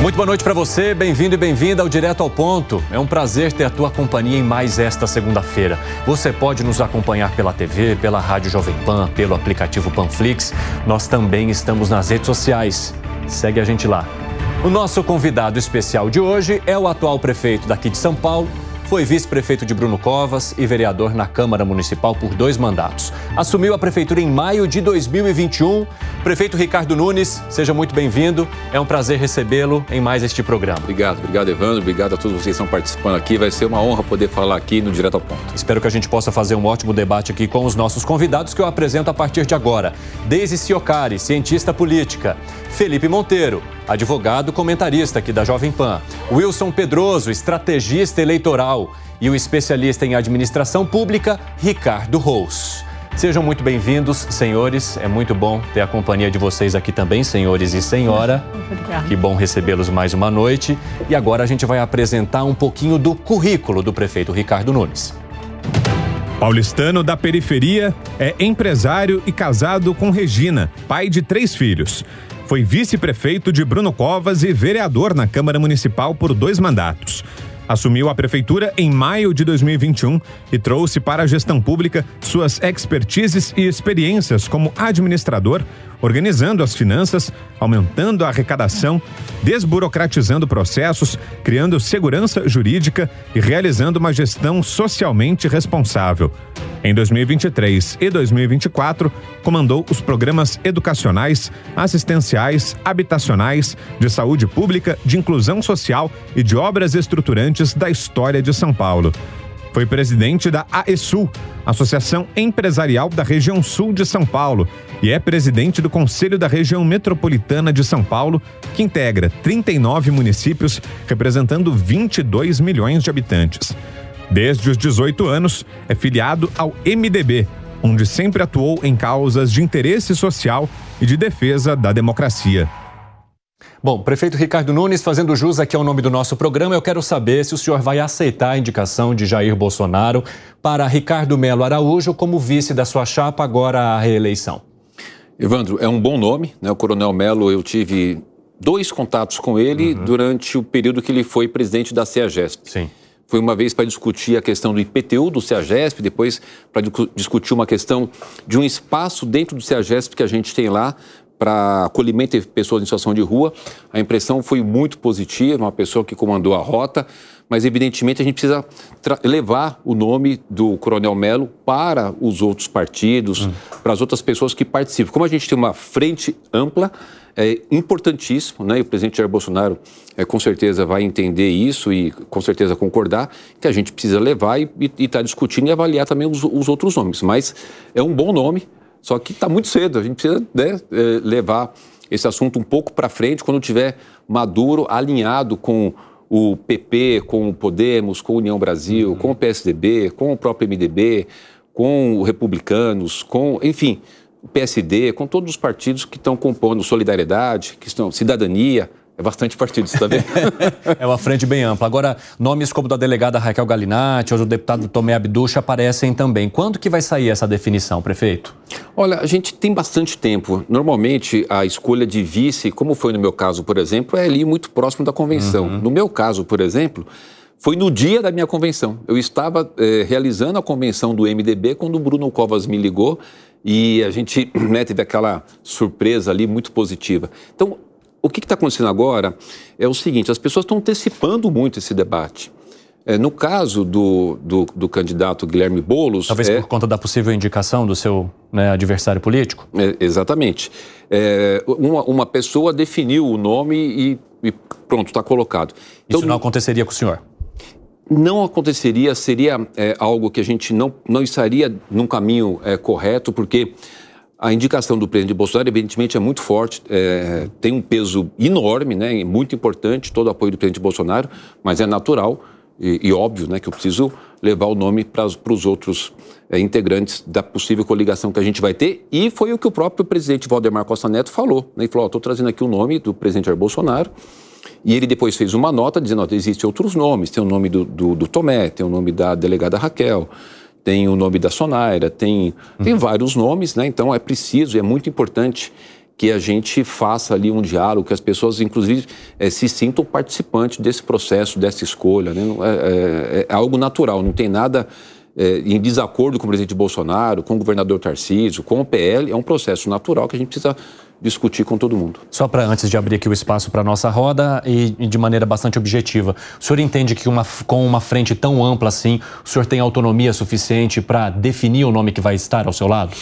Muito boa noite para você, bem-vindo e bem-vinda ao Direto ao Ponto. É um prazer ter a tua companhia em mais esta segunda-feira. Você pode nos acompanhar pela TV, pela Rádio Jovem Pan, pelo aplicativo Panflix. Nós também estamos nas redes sociais. Segue a gente lá. O nosso convidado especial de hoje é o atual prefeito daqui de São Paulo, foi vice-prefeito de Bruno Covas e vereador na Câmara Municipal por dois mandatos. Assumiu a prefeitura em maio de 2021. Prefeito Ricardo Nunes, seja muito bem-vindo. É um prazer recebê-lo em mais este programa. Obrigado, obrigado, Evandro. Obrigado a todos vocês que estão participando aqui. Vai ser uma honra poder falar aqui no Direto ao Ponto. Espero que a gente possa fazer um ótimo debate aqui com os nossos convidados que eu apresento a partir de agora. Deise Ciocari, cientista política. Felipe Monteiro, advogado comentarista aqui da Jovem Pan. Wilson Pedroso, estrategista eleitoral. E o especialista em administração pública, Ricardo Rous. Sejam muito bem-vindos, senhores. É muito bom ter a companhia de vocês aqui também, senhores e senhora. Obrigada. Que bom recebê-los mais uma noite. E agora a gente vai apresentar um pouquinho do currículo do prefeito Ricardo Nunes. Paulistano da periferia, é empresário e casado com Regina, pai de três filhos. Foi vice-prefeito de Bruno Covas e vereador na Câmara Municipal por dois mandatos. Assumiu a prefeitura em maio de 2021 e trouxe para a gestão pública suas expertises e experiências como administrador, organizando as finanças, aumentando a arrecadação, desburocratizando processos, criando segurança jurídica e realizando uma gestão socialmente responsável. Em 2023 e 2024, comandou os programas educacionais, assistenciais, habitacionais, de saúde pública, de inclusão social e de obras estruturantes da história de São Paulo. Foi presidente da AESUL, Associação Empresarial da Região Sul de São Paulo, e é presidente do Conselho da Região Metropolitana de São Paulo, que integra 39 municípios, representando 22 milhões de habitantes. Desde os 18 anos, é filiado ao MDB, onde sempre atuou em causas de interesse social e de defesa da democracia. Bom, prefeito Ricardo Nunes, fazendo jus aqui ao nome do nosso programa, eu quero saber se o senhor vai aceitar a indicação de Jair Bolsonaro para Ricardo Melo Araújo como vice da sua chapa agora à reeleição. Evandro, é um bom nome, né? O Coronel Melo, eu tive dois contatos com ele uhum. durante o período que ele foi presidente da CEAGESP. Sim. Foi uma vez para discutir a questão do IPTU do CEAGESP, depois para discutir uma questão de um espaço dentro do CEAGESP que a gente tem lá para acolhimento de pessoas em situação de rua. A impressão foi muito positiva, uma pessoa que comandou a rota, mas evidentemente a gente precisa levar o nome do Coronel Melo para os outros partidos, hum. para as outras pessoas que participam. Como a gente tem uma frente ampla, é importantíssimo, né? E o presidente Jair Bolsonaro é, com certeza vai entender isso e com certeza concordar que a gente precisa levar e estar tá discutindo e avaliar também os, os outros nomes. Mas é um bom nome, só que está muito cedo, a gente precisa né, é, levar esse assunto um pouco para frente quando tiver maduro, alinhado com o PP, com o Podemos, com a União Brasil, uhum. com o PSDB, com o próprio MDB, com os republicanos, com, enfim, o PSD, com todos os partidos que estão compondo Solidariedade, que estão Cidadania, É bastante partido, você está vendo? é uma frente bem ampla. Agora, nomes como da delegada Raquel Galinatti ou do deputado Tomé Abducha aparecem também. Quando que vai sair essa definição, prefeito? Olha, a gente tem bastante tempo. Normalmente, a escolha de vice, como foi no meu caso, por exemplo, é ali muito próximo da convenção. Uhum. No meu caso, por exemplo, foi no dia da minha convenção. Eu estava eh, realizando a convenção do MDB quando o Bruno Covas me ligou e a gente né, teve aquela surpresa ali muito positiva. Então, o que está acontecendo agora é o seguinte: as pessoas estão antecipando muito esse debate. É, no caso do, do, do, candidato Guilherme Boulos. Talvez é, por conta da possível indicação do seu né, adversário político? É, exatamente. É, uma, uma, pessoa definiu o nome e, e pronto, está colocado. Então, Isso não aconteceria com o senhor? Não aconteceria, seria é, algo que a gente não, não estaria num caminho é, correto, porque a indicação do presidente Bolsonaro, evidentemente, é muito forte, é, tem um peso enorme, né, muito importante, todo o apoio do presidente Bolsonaro, mas é natural e, e óbvio né, que eu preciso levar o nome para os outros é, integrantes da possível coligação que a gente vai ter. E foi o que o próprio presidente Valdemar Costa Neto falou. Né, ele falou: estou trazendo aqui o nome do presidente Jair Bolsonaro. E ele depois fez uma nota dizendo: existem outros nomes, tem o nome do, do, do Tomé, tem o nome da delegada Raquel tem o nome da Sonaira, tem, tem uhum. vários nomes, né? Então é preciso, é muito importante que a gente faça ali um diálogo, que as pessoas, inclusive, é, se sintam participantes desse processo, dessa escolha. Né? É, é, é, algo natural, não tem nada é, em desacordo com o presidente Bolsonaro, com o governador Tarcísio, com o PL, é um processo natural que a gente precisa discutir com todo mundo. Só para antes de abrir aqui o espaço para a nossa roda e, e, de maneira bastante objetiva, o senhor entende que uma, com uma frente tão ampla assim, o senhor tem autonomia suficiente para definir o nome que vai estar ao seu lado?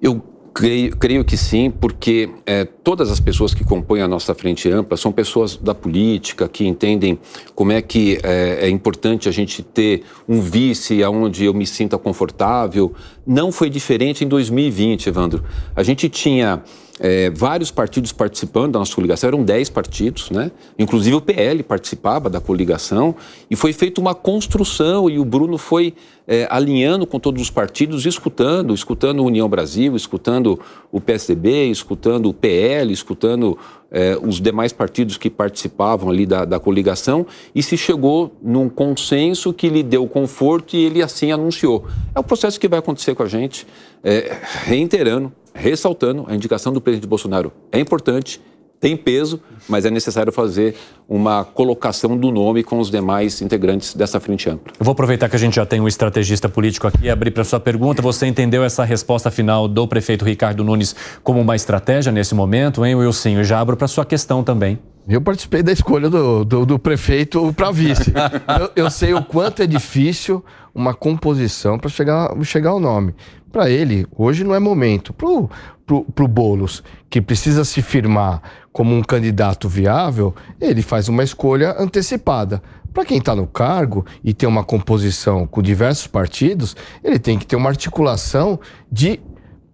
Eu Creio, creio, que sim, porque é, todas as pessoas que compõem a nossa frente ampla são pessoas da política que entendem como é que é, é importante a gente ter um vice aonde eu me sinta confortável. Não foi diferente em 2020, Evandro. A gente tinha é, vários partidos participando da nossa coligação, eram 10 partidos, né? Inclusive o PL participava da coligação e foi feita uma construção e o Bruno foi é, alinhando com todos os partidos, escutando, escutando União Brasil, escutando o PSDB, escutando o PL, escutando é, os demais partidos que participavam ali da, da coligação e se chegou num consenso que lhe deu conforto e ele assim anunciou. É o processo que vai acontecer com a gente, é, reiterando, ressaltando, a indicação do presidente Bolsonaro é importante, tem peso, mas é necessário fazer uma colocação do nome com os demais integrantes dessa frente ampla. Eu vou aproveitar que a gente já tem um estrategista político aqui e abrir para sua pergunta. Você entendeu essa resposta final do prefeito Ricardo Nunes como uma estratégia nesse momento, hein, Wilson? Eu já abro para sua questão também. Eu participei da escolha do, do, do prefeito para vice. eu, eu sei o quanto é difícil uma composição para chegar, chegar ao nome para ele, hoje não é momento. Pro, pro, pro Boulos, que precisa se firmar como um candidato viável, ele faz uma escolha antecipada. Para quem está no cargo e tem uma composição com diversos partidos, ele tem que ter uma articulação de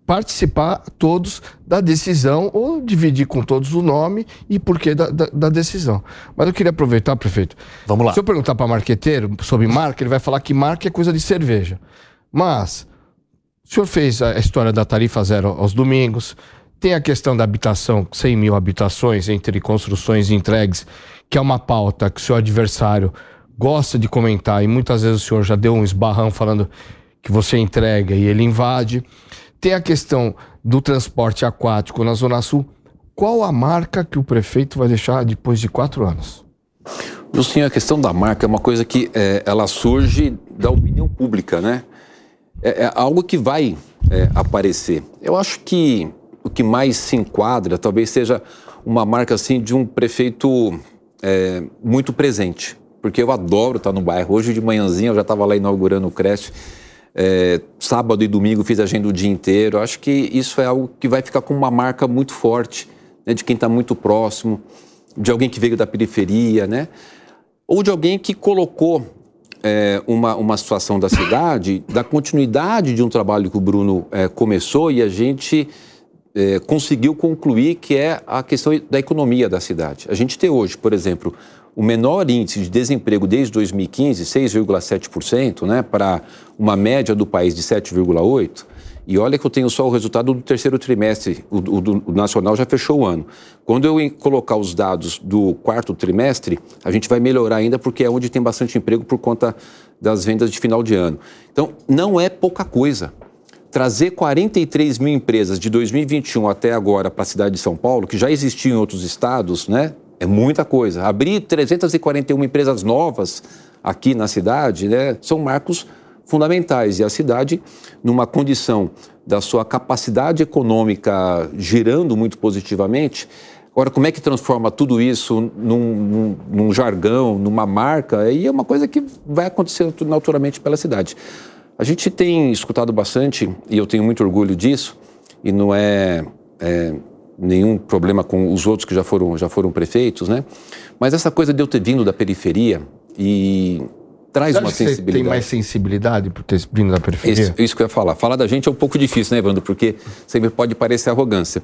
participar todos da decisão ou dividir com todos o nome e porquê da, da, da decisão. Mas eu queria aproveitar, prefeito. Vamos lá. Se eu perguntar para marqueteiro sobre marca, ele vai falar que marca é coisa de cerveja. Mas o senhor fez a história da tarifa zero aos domingos, tem a questão da habitação, 100 mil habitações entre construções e entregues, que é uma pauta que o seu adversário gosta de comentar e muitas vezes o senhor já deu um esbarrão falando que você entrega e ele invade. Tem a questão do transporte aquático na Zona Sul. Qual a marca que o prefeito vai deixar depois de quatro anos? Justinho, a questão da marca é uma coisa que é, ela surge da opinião pública, né? É, é algo que vai é, aparecer. Eu acho que o que mais se enquadra talvez seja uma marca assim de um prefeito é, muito presente, porque eu adoro estar no bairro. Hoje de manhãzinha eu já estava lá inaugurando o creche. É, sábado e domingo fiz agenda o dia inteiro. Acho que isso é algo que vai ficar com uma marca muito forte, né, de quem está muito próximo, de alguém que veio da periferia, né? Ou de alguém que colocou é, uma, uma situação da cidade, da continuidade de um trabalho que o Bruno é, começou e a gente é, conseguiu concluir, que é a questão da economia da cidade. A gente tem hoje, por exemplo, o menor índice de desemprego desde 2015, 6,7%, né, para uma média do país de 7,8%. E olha que eu tenho só o resultado do terceiro trimestre, o, o, o nacional já fechou o ano. Quando eu colocar os dados do quarto trimestre, a gente vai melhorar ainda, porque é onde tem bastante emprego por conta das vendas de final de ano. Então, não é pouca coisa. Trazer 43 mil empresas de 2021 até agora para a cidade de São Paulo, que já existiam em outros estados, né? É muita coisa. Abrir 341 empresas novas aqui na cidade, né? São marcos fundamentais. E a cidade, numa condição da sua capacidade econômica girando muito positivamente, Agora, como é que transforma tudo isso num, num- num jargão, numa marca? Aí é uma coisa que vai acontecer naturalmente pela cidade. A gente tem escutado bastante, e eu tenho muito orgulho disso, e não é, é, nenhum problema com os outros que já foram, já foram prefeitos, né? Mas essa coisa de eu ter vindo da periferia e traz uma que você sensibilidade. tem mais sensibilidade por ter vindo da periferia? Isso, isso que eu ia falar. Falar da gente é um pouco difícil, né, Evandro? Porque sempre pode parecer arrogância.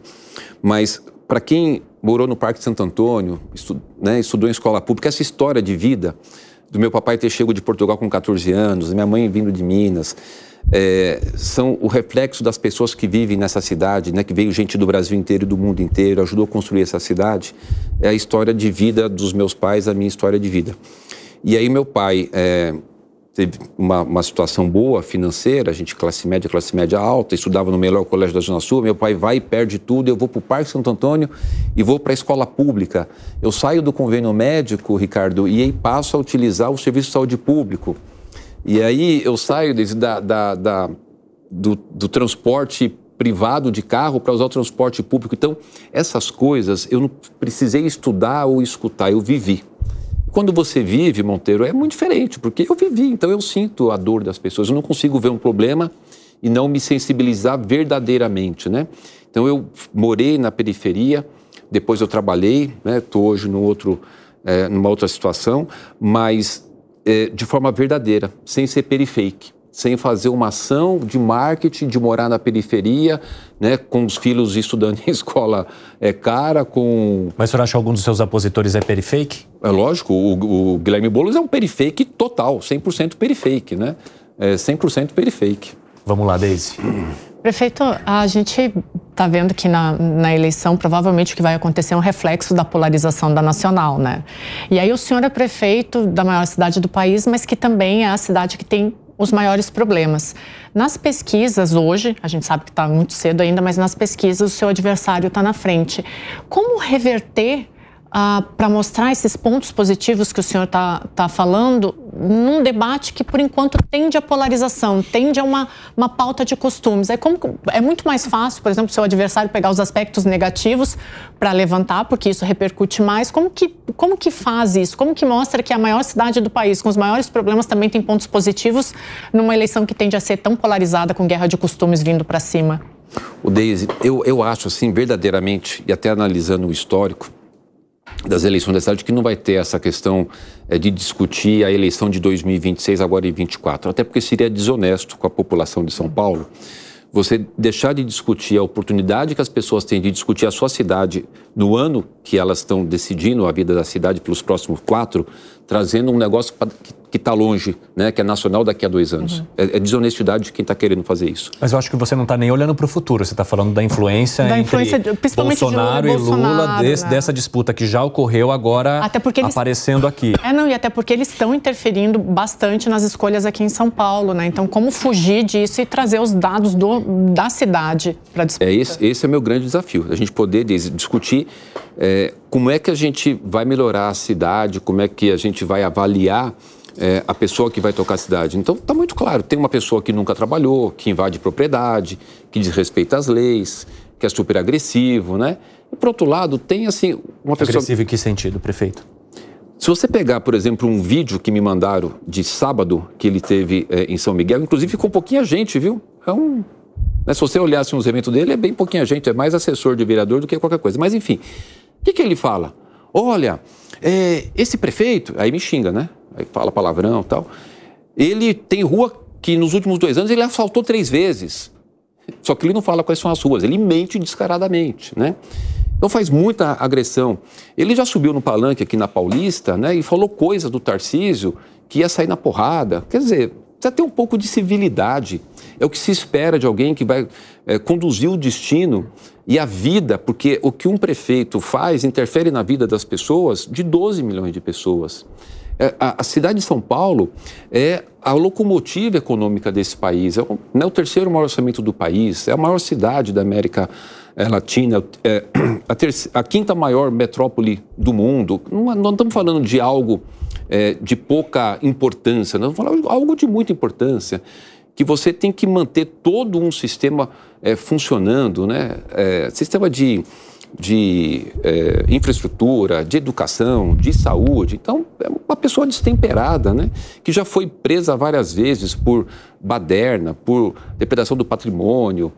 Mas, para quem morou no Parque de Santo Antônio, estu- né, estudou em escola pública, essa história de vida do meu papai ter chego de Portugal com 14 anos, minha mãe vindo de Minas, é, são o reflexo das pessoas que vivem nessa cidade, né, que veio gente do Brasil inteiro e do mundo inteiro, ajudou a construir essa cidade. É a história de vida dos meus pais, a minha história de vida. E aí, meu pai. é, teve uma, uma situação boa financeira, a gente classe média, classe média alta, estudava no melhor colégio da Zona Sul, meu pai vai e perde tudo, eu vou para o Parque Santo Antônio e vou para a escola pública. Eu saio do convênio médico, Ricardo, e aí passo a utilizar o serviço de saúde público. E aí eu saio desde da, da- da- do, do transporte privado de carro para usar o transporte público. Então, essas coisas eu não precisei estudar ou escutar, eu vivi. Quando você vive, Monteiro, é muito diferente, porque eu vivi, então eu sinto a dor das pessoas. Eu não consigo ver um problema e não me sensibilizar verdadeiramente, né? Então eu morei na periferia, depois eu trabalhei, né? Estou hoje no outro, eh, numa outra situação, mas eh, de forma verdadeira, sem ser perifake, sem fazer uma ação de marketing, de morar na periferia, né? Com os filhos estudando em escola é cara, com Mas o senhor acha que algum dos seus apositores é perifake? é lógico, o, o Guilherme Boulos é um perifake total, 100% perifake, né? É 100% perifake. Vamos lá, Deise. Prefeito, a gente está vendo que na, na eleição provavelmente o que vai acontecer é um reflexo da polarização da nacional, né? E aí o senhor é prefeito da maior cidade do país, mas que também é a cidade que tem os maiores problemas. Nas pesquisas hoje, a gente sabe que está muito cedo ainda, mas nas pesquisas o seu adversário está na frente. Como reverter para mostrar esses pontos positivos que o senhor está tá falando num debate que, por enquanto, tende à polarização, tende a uma, uma pauta de costumes. É, como, é muito mais fácil, por exemplo, seu adversário pegar os aspectos negativos para levantar, porque isso repercute mais. Como que, como que faz isso? Como que mostra que a maior cidade do país, com os maiores problemas, também tem pontos positivos numa eleição que tende a ser tão polarizada, com guerra de costumes vindo para cima? O Deise, eu, eu acho assim, verdadeiramente, e até analisando o histórico das eleições da cidade, que não vai ter essa questão é, de discutir a eleição de 2026 agora em 24, até porque seria desonesto com a população de São Paulo você deixar de discutir a oportunidade que as pessoas têm de discutir a sua cidade no ano que elas estão decidindo a vida da cidade pelos próximos quatro, trazendo um negócio pra, que está longe, né, que é nacional daqui a dois anos. É, é desonestidade de quem está querendo fazer isso. Mas eu acho que você não está nem olhando para o futuro, você está falando da influência Da entre influência de- principalmente de Lula e Bolsonaro e Lula, Bolsonaro, desse- né? dessa disputa que já ocorreu agora Até porque eles- aparecendo aqui. É, não, e até porque eles estão interferindo bastante nas escolhas aqui em São Paulo, né? Então, como fugir disso e trazer os dados do, da cidade para disputa? É esse, esse é o meu grande desafio, a gente poder des- discutir é, como é que a gente vai melhorar a cidade, como é que a gente vai avaliar é, a pessoa que vai tocar a cidade. Então, está muito claro, tem uma pessoa que nunca trabalhou, que invade propriedade, que desrespeita as leis, que é super agressivo, né? E, por outro lado, tem, assim, uma pessoa... Agressivo em que sentido, prefeito? Se você pegar, por exemplo, um vídeo que me mandaram de sábado que ele teve é, em São Miguel, inclusive ficou pouquinha gente, viu? É um. né, se você olhasse uns eventos dele, é bem pouquinha gente, é mais assessor de vereador do que qualquer coisa. Mas enfim, o que, que ele fala? Olha, é, esse prefeito, aí me xinga, né? Aí fala palavrão tal. Ele tem rua que nos últimos dois anos ele assaltou três vezes. Só que ele não fala quais são as ruas, ele mente descaradamente, né? Então faz muita agressão. Ele já subiu no palanque aqui na Paulista, né, e falou coisas do Tarcísio que ia sair na porrada. Quer dizer, precisa ter um pouco de civilidade. É o que se espera de alguém que vai é, conduzir o destino e a vida, porque o que um prefeito faz interfere na vida das pessoas, de 12 milhões de pessoas. É, a, cidade de São Paulo é a locomotiva econômica desse país, é o, é o terceiro maior orçamento do país, é a maior cidade da América é, Latina, é a, terceira, a, quinta maior metrópole do mundo. Não, não estamos falando de algo é, de pouca importância, estamos falando de algo de muita importância, que você tem que manter todo um sistema é, funcionando, né? Sistema de de é, infraestrutura, de educação, de saúde. Então, é uma pessoa destemperada, né? Que já foi presa várias vezes por baderna, por depredação do patrimônio,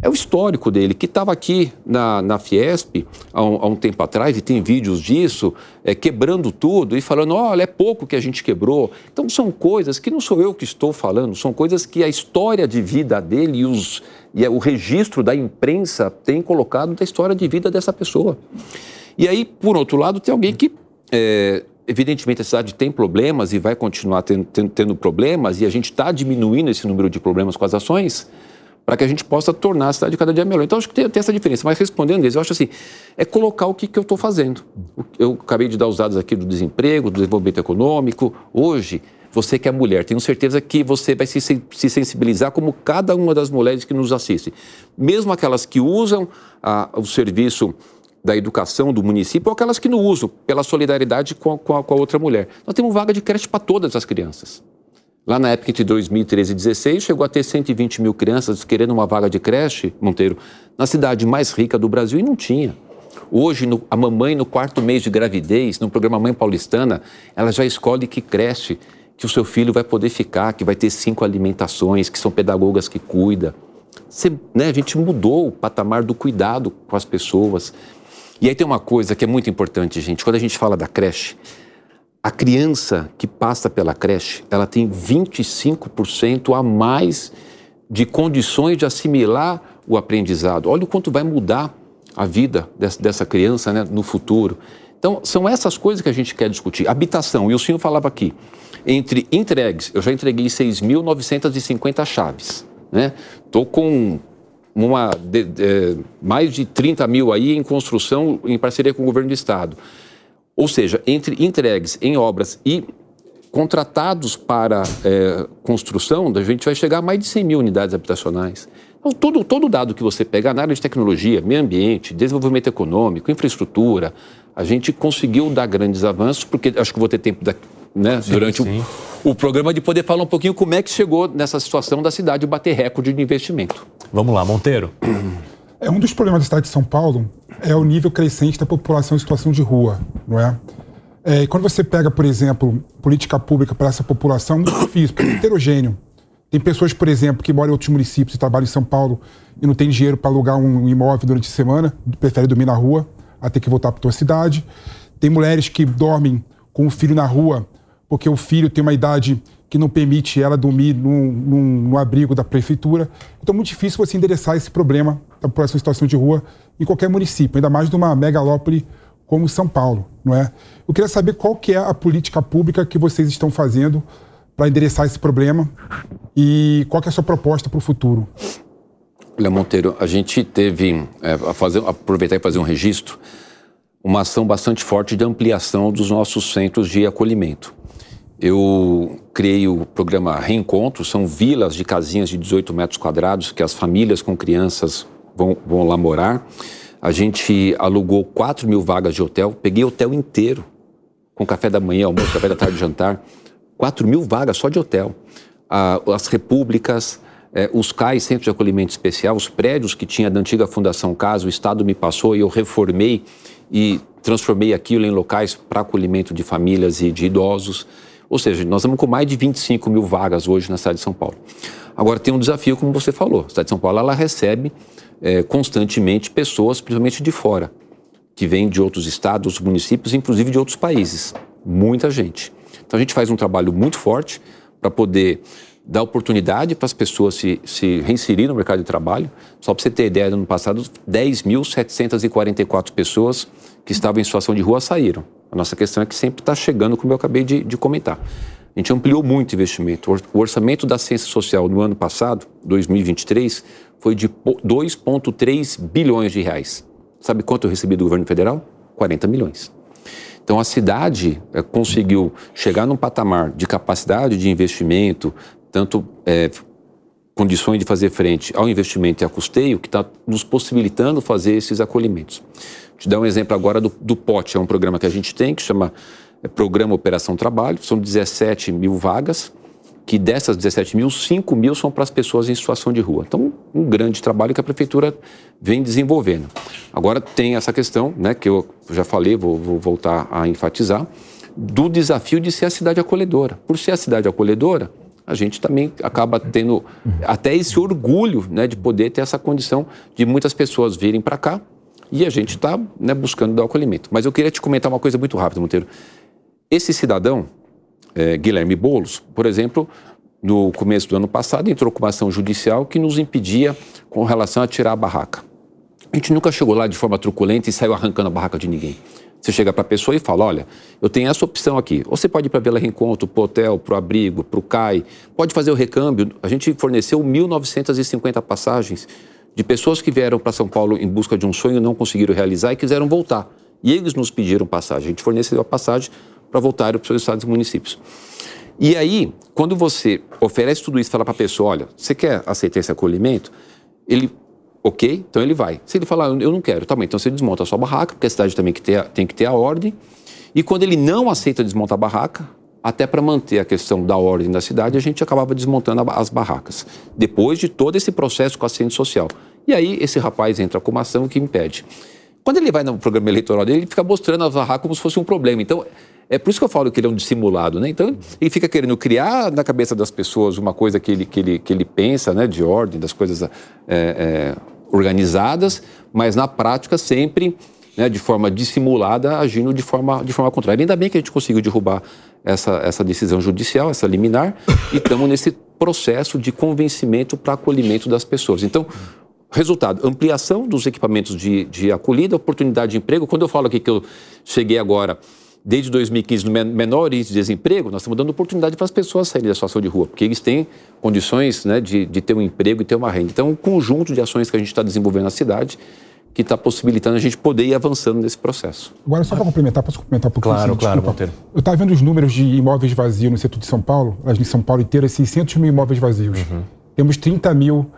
é o histórico dele, que estava aqui na, na Fiesp há um, há um, tempo atrás, e tem vídeos disso, é, quebrando tudo e falando: olha, é pouco que a gente quebrou. Então, são coisas que não sou eu que estou falando, são coisas que a história de vida dele e, os, e o registro da imprensa tem colocado da história de vida dessa pessoa. E aí, por outro lado, tem alguém que. É, evidentemente, a cidade tem problemas e vai continuar tendo, tendo, tendo problemas, e a gente está diminuindo esse número de problemas com as ações para que a gente possa tornar a cidade cada dia melhor. Então, acho que tem, tem essa diferença. Mas respondendo eles, eu acho assim, é colocar o que, que eu estou fazendo. Eu acabei de dar os dados aqui do desemprego, do desenvolvimento econômico. Hoje, você que é mulher, tenho certeza que você vai se, se sensibilizar como cada uma das mulheres que nos assiste. Mesmo aquelas que usam o serviço da educação do município ou aquelas que não usam, pela solidariedade com a, com a, com a outra mulher. Nós temos vaga de creche para todas as crianças. Lá na época entre 2013 e 2016, chegou a ter 120 mil crianças querendo uma vaga de creche, Monteiro, na cidade mais rica do Brasil e não tinha. Hoje, no, a mamãe, no quarto mês de gravidez, no programa Mãe Paulistana, ela já escolhe que creche que o seu filho vai poder ficar, que vai ter cinco alimentações, que são pedagogas que cuidam. Você, né, a gente mudou o patamar do cuidado com as pessoas. E aí tem uma coisa que é muito importante, gente. Quando a gente fala da creche, a criança que passa pela creche, ela tem 25% a mais de condições de assimilar o aprendizado. Olha o quanto vai mudar a vida dessa criança né, no futuro. Então, são essas coisas que a gente quer discutir. Habitação, e o senhor falava aqui, entre entregues, eu já entreguei 6.950 chaves. Estou né? com uma, de, de, mais de 30 mil aí em construção em parceria com o governo do Estado. Ou seja, entre entregues em obras e contratados para é, construção, a gente vai chegar a mais de 100 mil unidades habitacionais. Então, todo, todo dado que você pegar na área de tecnologia, meio ambiente, desenvolvimento econômico, infraestrutura, a gente conseguiu dar grandes avanços, porque acho que vou ter tempo da, né, sim, durante sim. O, o programa de poder falar um pouquinho como é que chegou nessa situação da cidade bater recorde de investimento. Vamos lá, Monteiro. É um dos problemas da cidade de São Paulo é o nível crescente da população em situação de rua, não é? é quando você pega, por exemplo, política pública para essa população, é muito difícil, porque é heterogêneo. Tem pessoas, por exemplo, que moram em outros municípios e trabalham em São Paulo e não tem dinheiro para alugar um imóvel durante a semana, prefere dormir na rua a ter que voltar para a tua cidade. Tem mulheres que dormem com o filho na rua porque o filho tem uma idade que não permite ela dormir num abrigo da prefeitura. Então é muito difícil você endereçar esse problema da população em situação de rua em qualquer município, ainda mais numa megalópole como São Paulo, não é? Eu queria saber qual que é a política pública que vocês estão fazendo para endereçar esse problema e qual que é a sua proposta para o futuro. Olha, Monteiro, a gente teve, é, a fazer, aproveitar e fazer um registro, uma ação bastante forte de ampliação dos nossos centros de acolhimento. Eu criei o programa Reencontro, são vilas de casinhas de 18 metros quadrados que as famílias com crianças vão, vão lá morar. A gente alugou 4 mil vagas de hotel, peguei hotel inteiro, com café da manhã, almoço, café da tarde, jantar. 4 mil vagas só de hotel. Ah, as repúblicas, eh, os CAIs, Centros de Acolhimento Especial, os prédios que tinha da antiga Fundação Casa, o Estado me passou e eu reformei e transformei aquilo em locais para acolhimento de famílias e de idosos. Ou seja, nós estamos com mais de 25 mil vagas hoje na cidade de São Paulo. Agora, tem um desafio, como você falou. A cidade de São Paulo ela recebe é, constantemente pessoas, principalmente de fora, que vêm de outros estados, municípios, inclusive de outros países. Muita gente. Então a gente faz um trabalho muito forte para poder dar oportunidade para as pessoas se, se reinserir no mercado de trabalho. Só para você ter ideia, no ano passado, 10.744 pessoas que estavam em situação de rua saíram. A nossa questão é que sempre está chegando, como eu acabei de, de comentar. A gente ampliou muito o investimento. O orçamento da ciência social no ano passado, 2023, foi de 2,3 bilhões de reais. Sabe quanto eu recebi do governo federal? 40 milhões. Então a cidade é, conseguiu chegar num patamar de capacidade de investimento, tanto é, condições de fazer frente ao investimento e a custeio, que está nos possibilitando fazer esses acolhimentos. Vou te dar um exemplo agora do, do POT, é um programa que a gente tem que chama é, Programa Operação Trabalho, são 17 mil vagas, que dessas 17 mil, 5 mil são para as pessoas em situação de rua. Então, um grande trabalho que a prefeitura vem desenvolvendo. Agora tem essa questão, né, que eu já falei, vou, vou voltar a enfatizar, do desafio de ser a cidade acolhedora. Por ser a cidade acolhedora, a gente também acaba tendo até esse orgulho né, de poder ter essa condição de muitas pessoas virem para cá e a gente está né, buscando dar acolhimento. Mas eu queria te comentar uma coisa muito rápida, Monteiro. Esse cidadão, é, Guilherme Boulos, por exemplo, no começo do ano passado, entrou com uma ação judicial que nos impedia com relação a tirar a barraca. A gente nunca chegou lá de forma truculenta e saiu arrancando a barraca de ninguém. Você chega para a pessoa e fala: olha, eu tenho essa opção aqui. Ou você pode ir para Vila Reencontro, para o hotel, para o abrigo, para o CAI, pode fazer o recâmbio. A gente forneceu 1.950 passagens de pessoas que vieram para São Paulo em busca de um sonho não conseguiram realizar e quiseram voltar. E eles nos pediram passagem. A gente forneceu a passagem para voltarem para os seus estados e municípios. E aí, quando você oferece tudo isso fala para a pessoa, olha, você quer aceitar esse acolhimento? Ele, ok, então ele vai. Se ele falar, eu não quero, tá bom, então você desmonta a sua barraca, porque a cidade também que tem, tem que ter a ordem. E quando ele não aceita desmontar a barraca, até para manter a questão da ordem da cidade, a gente acabava desmontando as barracas. Depois de todo esse processo com a assistente social. E aí esse rapaz entra com uma ação que impede. Quando ele vai no programa eleitoral dele, ele fica mostrando as barracas como se fosse um problema. Então, é por isso que eu falo que ele é um dissimulado, né? Então, ele fica querendo criar na cabeça das pessoas uma coisa que ele, que ele, que ele pensa, né? De ordem, das coisas é, é, organizadas, mas na prática sempre né, de forma dissimulada, agindo de forma, de forma contrária. Ainda bem que a gente conseguiu derrubar essa, essa decisão judicial, essa liminar, e estamos nesse processo de convencimento para acolhimento das pessoas. Então, resultado, ampliação dos equipamentos de, de acolhida, oportunidade de emprego. Quando eu falo aqui que eu cheguei agora desde 2015 no menor índice de desemprego, nós estamos dando oportunidade para as pessoas saírem da situação de rua, porque eles têm condições né, de, de ter um emprego e ter uma renda. Então, um conjunto de ações que a gente está desenvolvendo na cidade que está possibilitando a gente poder ir avançando nesse processo. Agora, só para complementar, posso complementar um pouquinho? Claro, assim, claro. Monteiro. Eu estava vendo os números de imóveis vazios no setor de São Paulo, em São Paulo inteira, 600 mil imóveis vazios. Temos 30 mil,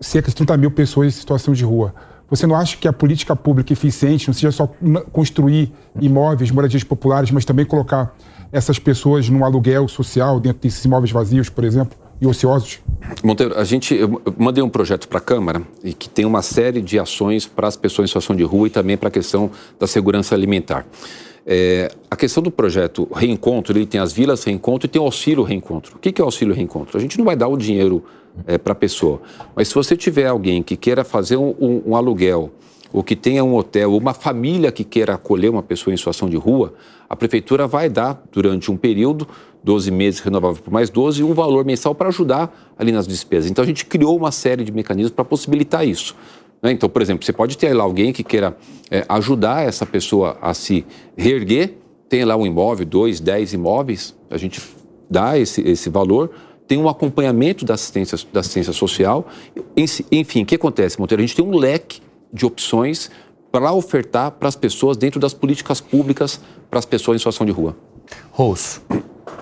cerca de 30 mil pessoas em situação de rua. Você não acha que a política pública eficiente não seja só construir imóveis, moradias populares, mas também colocar essas pessoas num aluguel social dentro desses imóveis vazios, por exemplo, e ociosos? Monteiro, a gente, eu mandei um projeto para a Câmara e que tem uma série de ações para as pessoas em situação de rua e também para a questão da segurança alimentar. É, a questão do projeto Reencontro, ele tem as vilas Reencontro e tem o auxílio Reencontro. O que é o auxílio Reencontro? A gente não vai dar o dinheiro para a pessoa, mas se você tiver alguém que queira fazer um, um- um aluguel ou que tenha um hotel, ou uma família que queira acolher uma pessoa em situação de rua, a prefeitura vai dar, durante um período, 12 meses renovável por mais 12, um valor mensal para ajudar ali nas despesas. Então a gente criou uma série de mecanismos para possibilitar isso. Né? Então, por exemplo, você pode ter lá alguém que queira é, ajudar essa pessoa a se reerguer, tem lá um imóvel, dois, dez imóveis, a gente dá esse, esse valor, tem um acompanhamento da assistência, da assistência social. Enfim, o que acontece, Monteiro? A gente tem um leque de opções para ofertar para as pessoas dentro das políticas públicas para as pessoas em situação de rua. Rosso.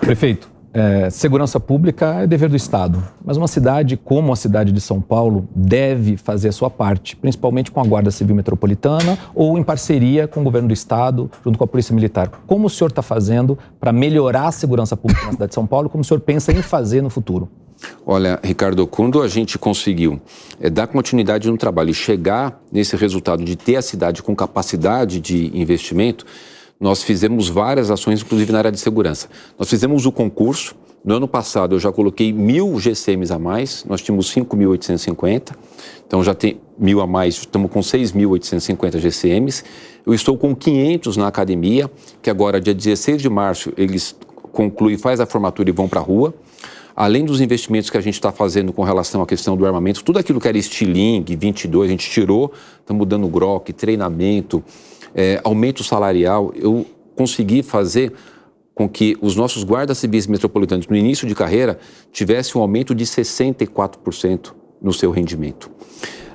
Prefeito, é, segurança pública é dever do Estado, mas uma cidade como a cidade de São Paulo deve fazer a sua parte, principalmente com a Guarda Civil Metropolitana ou em parceria com o governo do Estado, junto com a Polícia Militar. Como o senhor está fazendo para melhorar a segurança pública na cidade de São Paulo? Como o senhor pensa em fazer no futuro? Olha, Ricardo, quando a gente conseguiu eh, dar continuidade no trabalho e chegar nesse resultado de ter a cidade com capacidade de investimento, nós fizemos várias ações, inclusive na área de segurança. Nós fizemos o concurso. No ano passado, eu já coloquei mil GCMs a mais, nós tínhamos 5.850, então já tem mil a mais, estamos com 6.850 GCMs. Eu estou com 500 na academia, que agora, dia 16 de março, eles concluem, faz a formatura e vão para a rua além dos investimentos que a gente está fazendo com relação à questão do armamento, tudo aquilo que era estilingue, 22, a gente tirou, estamos dando grok, treinamento, é, aumento salarial, eu consegui fazer com que os nossos guardas civis metropolitanos, no início de carreira, tivessem um aumento de 64% no seu rendimento.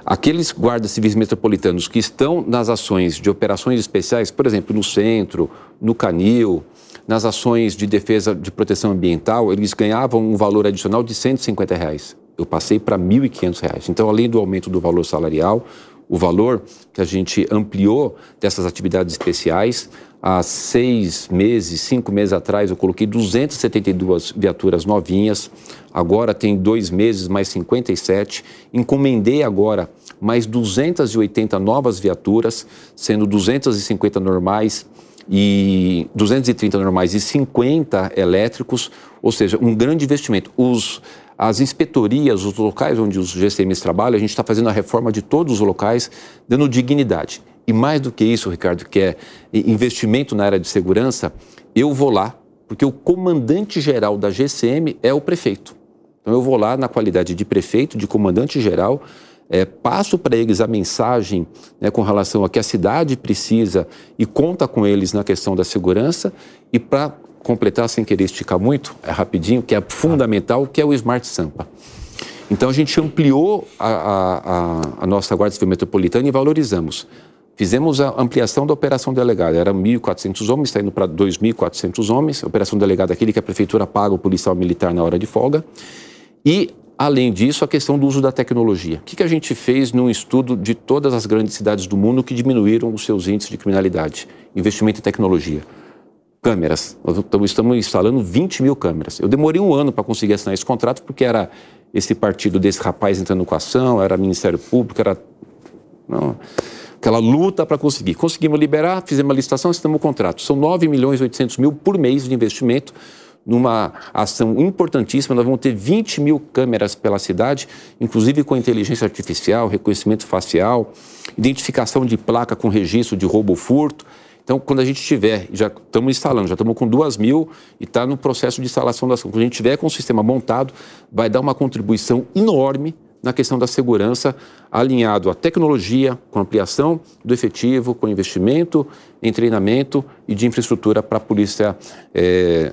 Aqueles guardas civis metropolitanos que estão nas ações de operações especiais, por exemplo, no centro, no canil, nas ações de defesa de proteção ambiental, eles ganhavam um valor adicional de 150 reais. Eu passei para 1.500 reais. Então, além do aumento do valor salarial, o valor que a gente ampliou dessas atividades especiais, há seis meses, cinco meses atrás, eu coloquei 272 viaturas novinhas. Agora tem dois meses, mais 57. Encomendei agora mais 280 novas viaturas, sendo 250 normais e 230 normais e 50 elétricos, ou seja, um grande investimento. Os, as inspetorias, os locais onde os GCMs trabalham, a gente está fazendo a reforma de todos os locais, dando dignidade. E mais do que isso, Ricardo, que é investimento na área de segurança, eu vou lá, porque o comandante geral da GCM é o prefeito. Então eu vou lá na qualidade de prefeito, de comandante geral, é, passo para eles a mensagem né, com relação a que a cidade precisa e conta com eles na questão da segurança e para completar sem querer esticar muito, é rapidinho, que é fundamental, que é o Smart Sampa. Então a gente ampliou a, a, a nossa Guarda Civil Metropolitana e valorizamos. Fizemos a ampliação da operação delegada. Era 1.400 homens, está indo para 2.400 homens. Operação delegada, aquele que a prefeitura paga o policial militar na hora de folga. E, além disso, a questão do uso da tecnologia. O que, que a gente fez num estudo de todas as grandes cidades do mundo que diminuíram os seus índices de criminalidade? Investimento em tecnologia. Câmeras. Nós estamos instalando 20 mil câmeras. Eu demorei um ano para conseguir assinar esse contrato, porque era esse partido desse rapaz entrando com a ação, era Ministério Público, era. Não aquela luta para conseguir. Conseguimos liberar, fizemos uma licitação, assinamos o contrato. São 9 milhões e 800 mil por mês de investimento numa ação importantíssima. Nós vamos ter 20 mil câmeras pela cidade, inclusive com inteligência artificial, reconhecimento facial, identificação de placa com registro de roubo ou furto. Então, quando a gente tiver, já estamos instalando, já estamos com duas mil e está no processo de instalação da ação. Quando a gente tiver com o sistema montado, vai dar uma contribuição enorme na questão da segurança, alinhado à tecnologia, com ampliação do efetivo, com investimento em treinamento e de infraestrutura para a polícia. É,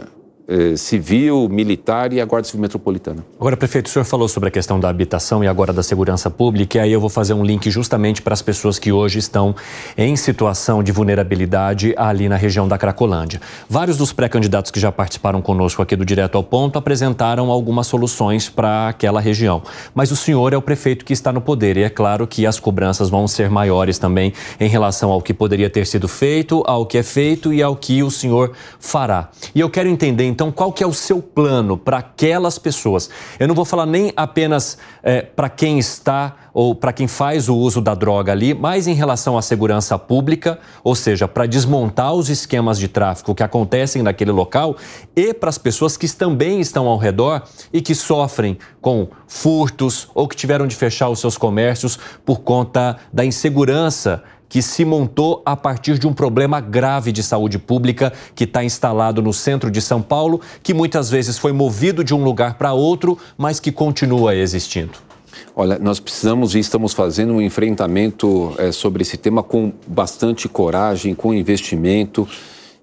eh, civil, militar e a Guarda Civil Metropolitana. Agora, prefeito, o senhor falou sobre a questão da habitação e agora da segurança pública, e aí eu vou fazer um link justamente para as pessoas que hoje estão em situação de vulnerabilidade ali na região da Cracolândia. Vários dos pré-candidatos que já participaram conosco aqui do Direto ao Ponto apresentaram algumas soluções para aquela região. Mas o senhor é o prefeito que está no poder, e é claro que as cobranças vão ser maiores também em relação ao que poderia ter sido feito, ao que é feito e ao que o senhor fará. E eu quero entender, então, então, qual que é o seu plano para aquelas pessoas? Eu não vou falar nem apenas é, para quem está ou para quem faz o uso da droga ali, mas em relação à segurança pública, ou seja, para desmontar os esquemas de tráfico que acontecem naquele local e para as pessoas que também estão ao redor e que sofrem com furtos ou que tiveram de fechar os seus comércios por conta da insegurança que se montou a partir de um problema grave de saúde pública que está instalado no centro de São Paulo, que muitas vezes foi movido de um lugar para outro, mas que continua existindo? Olha, nós precisamos e estamos fazendo um enfrentamento é, sobre esse tema com bastante coragem, com investimento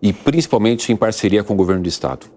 e principalmente em parceria com o governo do Estado.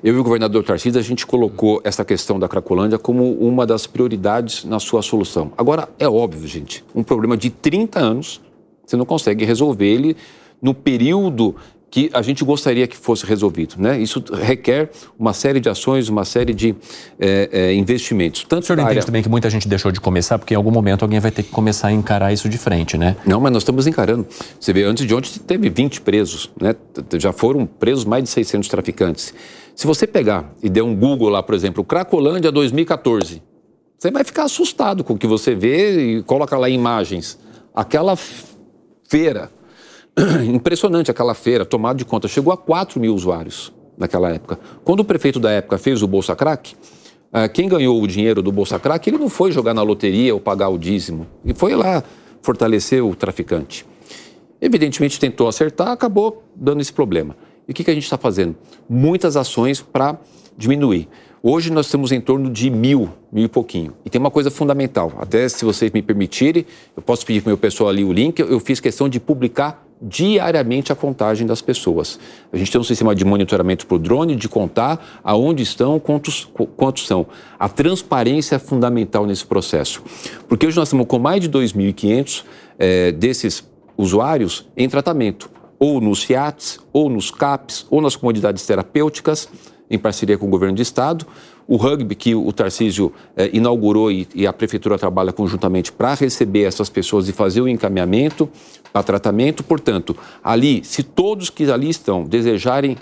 Eu e o governador Tarcísio, a gente colocou essa questão da Cracolândia como uma das prioridades na sua solução. Agora, é óbvio, gente, um problema de 30 anos você não consegue resolver ele no período que a gente gostaria que fosse resolvido. Né? Isso requer uma série de ações, uma série de é, é, investimentos. Tanto o senhor entende área... também que muita gente deixou de começar, porque em algum momento alguém vai ter que começar a encarar isso de frente, né? Não, mas nós estamos encarando. Você vê, antes de ontem teve 20 presos, né? já foram presos mais de 600 traficantes. Se você pegar e der um Google lá, por exemplo, Cracolândia 2014, você vai ficar assustado com o que você vê e coloca lá imagens. Aquela feira. Impressionante aquela feira, tomada de conta. Chegou a 4 mil usuários naquela época. Quando o prefeito da época fez o Bolsa Crack, eh, quem ganhou o dinheiro do Bolsa Crack, ele não foi jogar na loteria ou pagar o dízimo. E foi lá fortalecer o traficante. Evidentemente tentou acertar, acabou dando esse problema. E o que, que a gente está fazendo? Muitas ações para diminuir. Hoje nós temos em torno de mil, mil e pouquinho. E tem uma coisa fundamental, até se vocês me permitirem, eu posso pedir para o meu pessoal ali o link, eu fiz questão de publicar diariamente a contagem das pessoas. A gente tem um sistema de monitoramento por drone, de contar aonde estão, quantos, quantos são. A transparência é fundamental nesse processo. Porque hoje nós estamos com mais de 2.500 é, desses usuários em tratamento, ou nos FIATs, ou nos CAPs, ou nas comunidades terapêuticas, em parceria com o governo do estado. O rugby que o Tarcísio eh, inaugurou e, e, a prefeitura trabalha conjuntamente para receber essas pessoas e fazer o encaminhamento para tratamento. Portanto, ali, se todos que ali estão desejarem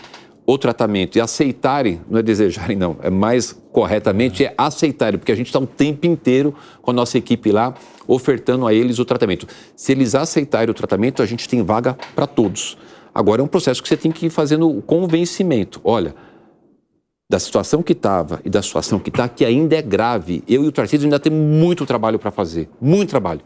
o tratamento e aceitarem, não é desejarem não, é mais corretamente é aceitarem, porque a gente está o tempo inteiro com a nossa equipe lá ofertando a eles o tratamento. Se eles aceitarem o tratamento, a gente tem vaga para todos. Agora é um processo que você tem que ir fazendo o convencimento. Olha, da situação que estava e da situação que está, que ainda é grave. Eu e o Tarcísio ainda temos muito trabalho para fazer, muito trabalho.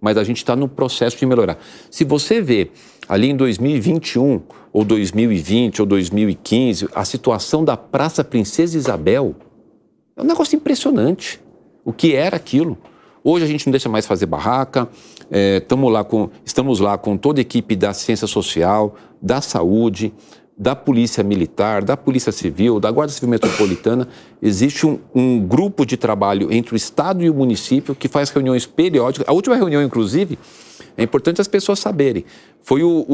Mas a gente está no processo de melhorar. Se você vê ali em 2021, ou 2020, ou 2015, a situação da Praça Princesa Isabel é um negócio impressionante. O que era aquilo? Hoje a gente não deixa mais fazer barraca, é, lá com, estamos lá com toda a equipe da ciência social, da saúde, da Polícia Militar, da Polícia Civil, da Guarda Civil Metropolitana, existe um, um, grupo de trabalho entre o Estado e o município que faz reuniões periódicas. A última reunião, inclusive, é importante as pessoas saberem, foi o,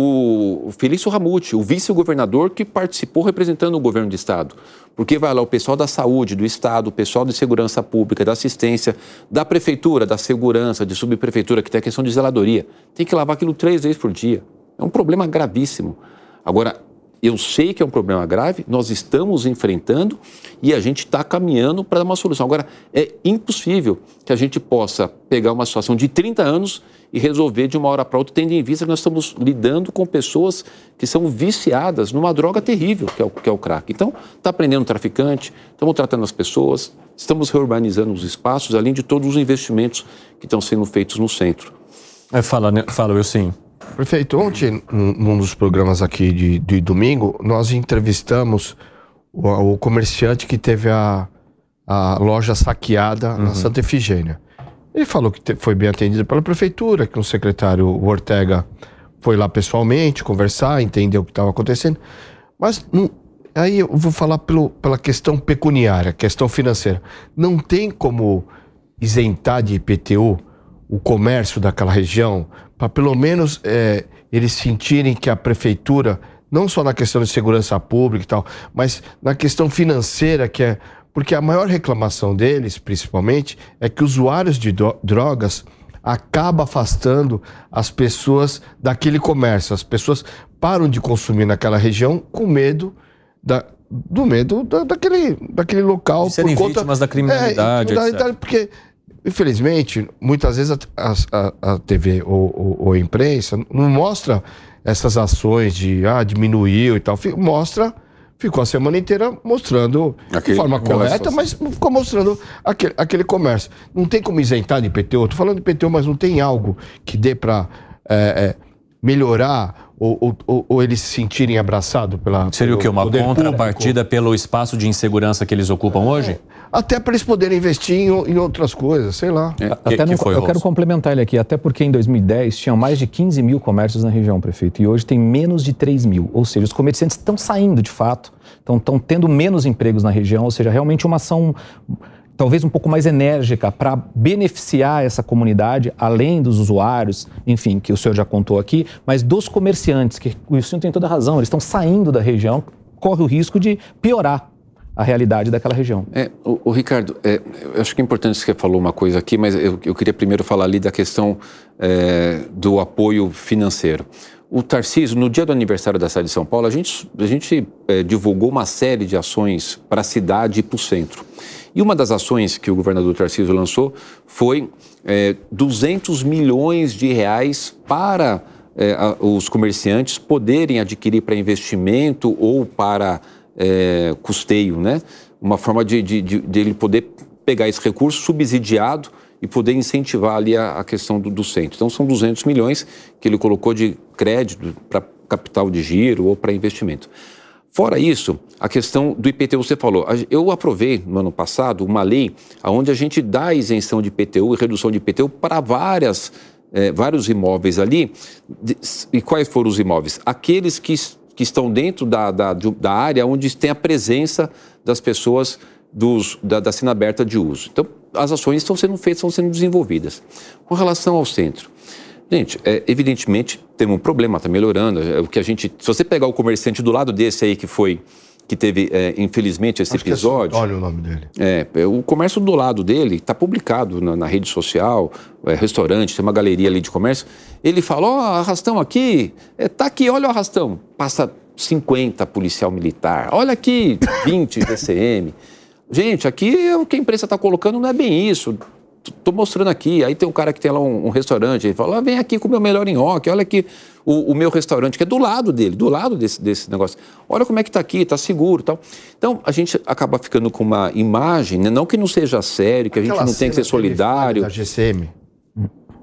o Felício Ramute, o vice-governador, que participou representando o governo do Estado. Porque vai lá o pessoal da saúde, do Estado, o pessoal de segurança pública, da assistência, da prefeitura, da segurança, de subprefeitura, que tem a questão de zeladoria. Tem que lavar aquilo três vezes por dia. É um problema gravíssimo. Agora, eu sei que é um problema grave, nós estamos enfrentando e a gente está caminhando para dar uma solução. Agora, é impossível que a gente possa pegar uma situação de 30 anos e resolver de uma hora para outra, tendo em vista que nós estamos lidando com pessoas que são viciadas numa droga terrível, que é o, que é o crack. Então, está prendendo o traficante, estamos tratando as pessoas, estamos reurbanizando os espaços, além de todos os investimentos que estão sendo feitos no centro. É, fala, né? fala eu sim. Prefeito, ontem, num dos programas aqui de, de domingo, nós entrevistamos o, o, comerciante que teve a, a loja saqueada uhum. na Santa Efigênia. Ele falou que te, foi bem atendido pela prefeitura, que o secretário Ortega foi lá pessoalmente conversar, entender o que estava acontecendo. Mas não, aí eu vou falar pelo, pela questão pecuniária, questão financeira. Não tem como isentar de IPTU o comércio daquela região, para pelo menos é, eles sentirem que a prefeitura, não só na questão de segurança pública e tal, mas na questão financeira, que é. Porque a maior reclamação deles, principalmente, é que usuários de drogas acaba afastando as pessoas daquele comércio. As pessoas param de consumir naquela região com medo da, do medo da, daquele, daquele local. De serem por conta, vítimas da criminalidade, é, Porque Infelizmente, muitas vezes a, a, a TV ou, ou, ou, a imprensa não mostra essas ações de ah, diminuiu e tal. Mostra, ficou a semana inteira mostrando aquele, de forma correta, mas ficou mostrando aquele, aquele comércio. Não tem como isentar de IPTU. Estou falando de IPTU, mas não tem algo que dê para é, é, melhorar ou, ou, ou, eles se sentirem abraçados pela. Seria o quê? Uma contrapartida pelo espaço de insegurança que eles ocupam hoje? É até para eles poderem investir em, em, outras coisas, sei lá. É, até que, não, que foi, eu quero complementar ele aqui, até porque em 2010 tinham mais de 15 mil comércios na região, prefeito, e hoje tem menos de 3 mil. Ou seja, os comerciantes estão saindo de fato, estão tendo menos empregos na região, ou seja, realmente uma ação talvez um pouco mais enérgica para beneficiar essa comunidade, além dos usuários, enfim, que o senhor já contou aqui, mas dos comerciantes, que o senhor tem toda razão, eles estão saindo da região, corre o risco de piorar a realidade daquela região. É, o, o Ricardo, é, eu acho que é importante que você falou uma coisa aqui, mas eu, eu queria primeiro falar ali da questão é, do apoio financeiro. O Tarcísio, no dia do aniversário da cidade de São Paulo, a gente, a gente é, divulgou uma série de ações para a cidade e para o centro. E uma das ações que o governador Tarcísio lançou foi é, 200 milhões de reais para é, a, os comerciantes poderem adquirir para investimento ou para é, custeio, né? Uma forma de, de, de, de, ele poder pegar esse recurso subsidiado e poder incentivar ali a, a questão do, do, centro. Então, são 200 milhões que ele colocou de crédito para capital de giro ou para investimento. Fora isso, a questão do IPTU, você falou. Eu aprovei no ano passado uma lei onde a gente dá isenção de IPTU e redução de IPTU para várias é, vários imóveis ali. E quais foram os imóveis? Aqueles que, que estão dentro da, da, da área onde tem a presença das pessoas dos, da, da cena aberta de uso. Então, as ações estão sendo feitas, estão sendo desenvolvidas. Com relação ao centro, gente, é, evidentemente tem um problema, está melhorando. É, o que a gente, se você pegar o comerciante do lado desse aí que foi que teve, é, infelizmente, esse Acho é episódio. Olha o nome dele. É, é, o comércio do lado dele está publicado na, na rede social, é, restaurante, tem uma galeria ali de comércio. Ele fala: Ó, arrastão aqui, é, tá aqui, olha o arrastão. Passa 50 policial militar, olha aqui, 20 DCM. Gente, aqui o que a imprensa está colocando não é bem isso. Estou mostrando aqui. Aí tem um cara que tem lá um, um restaurante, ele fala: ah, vem aqui comer o melhor nhoque, olha aqui o, o, meu restaurante, que é do lado dele, do lado desse, desse negócio. Olha como é que está aqui, está seguro tal. Então, a gente acaba ficando com uma imagem, né? não que não seja sério, que a gente Aquela não tem que ser solidário. Da GCM.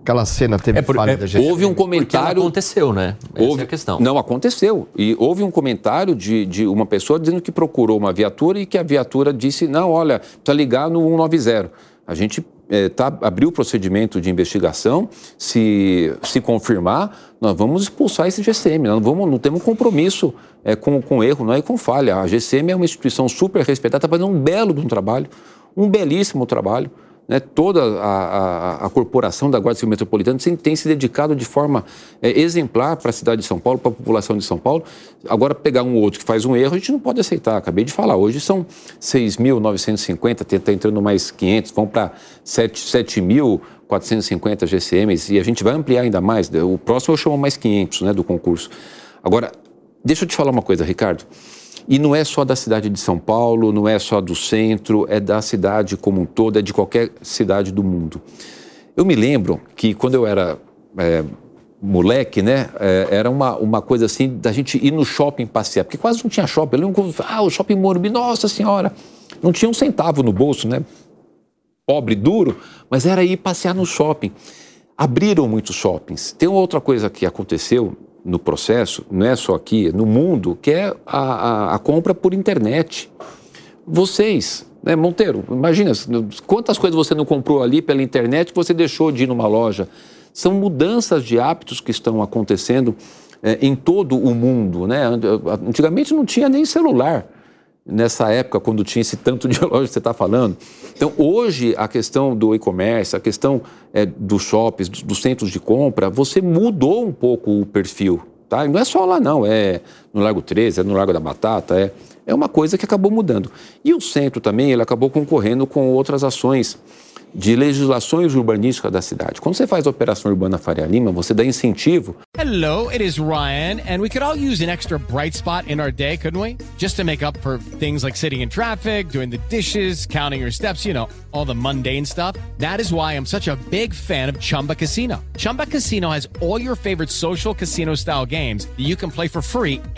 Aquela cena teve É por- falha é- da GCM. houve um comentário. aconteceu, né? Essa Houve, é a questão. Não aconteceu. E houve um comentário de, de uma pessoa dizendo que procurou uma viatura e que a viatura disse: não, olha, precisa ligar no 190. A gente eh, tá, abriu o procedimento de investigação. Se, se confirmar, nós vamos expulsar esse GCM. Nós não, vamos, não temos compromisso eh, com, com erro, não é com falha. A GCM é uma instituição super respeitada, está fazendo um belo de um trabalho, um belíssimo trabalho né, toda a, a- a corporação da Guarda Civil Metropolitana tem, tem se dedicado de forma é, exemplar para a cidade de São Paulo, para a população de São Paulo. Agora, pegar um outro que faz um erro, a gente não pode aceitar. Acabei de falar, hoje são 6.950, está entrando mais 500, vão para 7.450 GCMs e a gente vai ampliar ainda mais. O próximo eu chamo mais 500 né, do concurso. Agora, deixa eu te falar uma coisa, Ricardo. E não é só da cidade de São Paulo, não é só do centro, é da cidade como um todo, é de qualquer cidade do mundo. Eu me lembro que quando eu era é, moleque, né, é, era uma, uma coisa assim da gente ir no shopping passear, porque quase não tinha shopping. Eu lembro, ah, o shopping Morumbi, nossa senhora, não tinha um centavo no bolso, né? Pobre, duro, mas era ir passear no shopping. Abriram muitos shoppings. Tem outra coisa que aconteceu no processo, não é só aqui, no mundo, que é a, a- a compra por internet. Vocês, né, Monteiro, imagina quantas coisas você não comprou ali pela internet que você deixou de ir numa loja. São mudanças de hábitos que estão acontecendo eh, em todo o mundo. Né? Antigamente não tinha nem celular nessa época, quando tinha esse tanto de loja que você está falando. Então, hoje, a questão do e-commerce, a questão eh, dos shoppings, dos, dos centros de compra, você mudou um pouco o perfil. Tá? E não é só lá, não. É no Largo 13, é no Largo da Batata, é, é uma coisa que acabou mudando. E o centro também, ele acabou concorrendo com outras ações de legislações urbanísticas da cidade. Quando você faz a Operação Urbana Faria Lima, você dá incentivo Hello, it is Ryan, and we could all use an extra bright spot in our day, couldn't we? Just to make up for things like sitting in traffic, doing the dishes, counting your steps, you know, all the mundane stuff. That is why I'm such a big fan of Chumba Casino. Chumba Casino has all your favorite social casino style games that you can play for free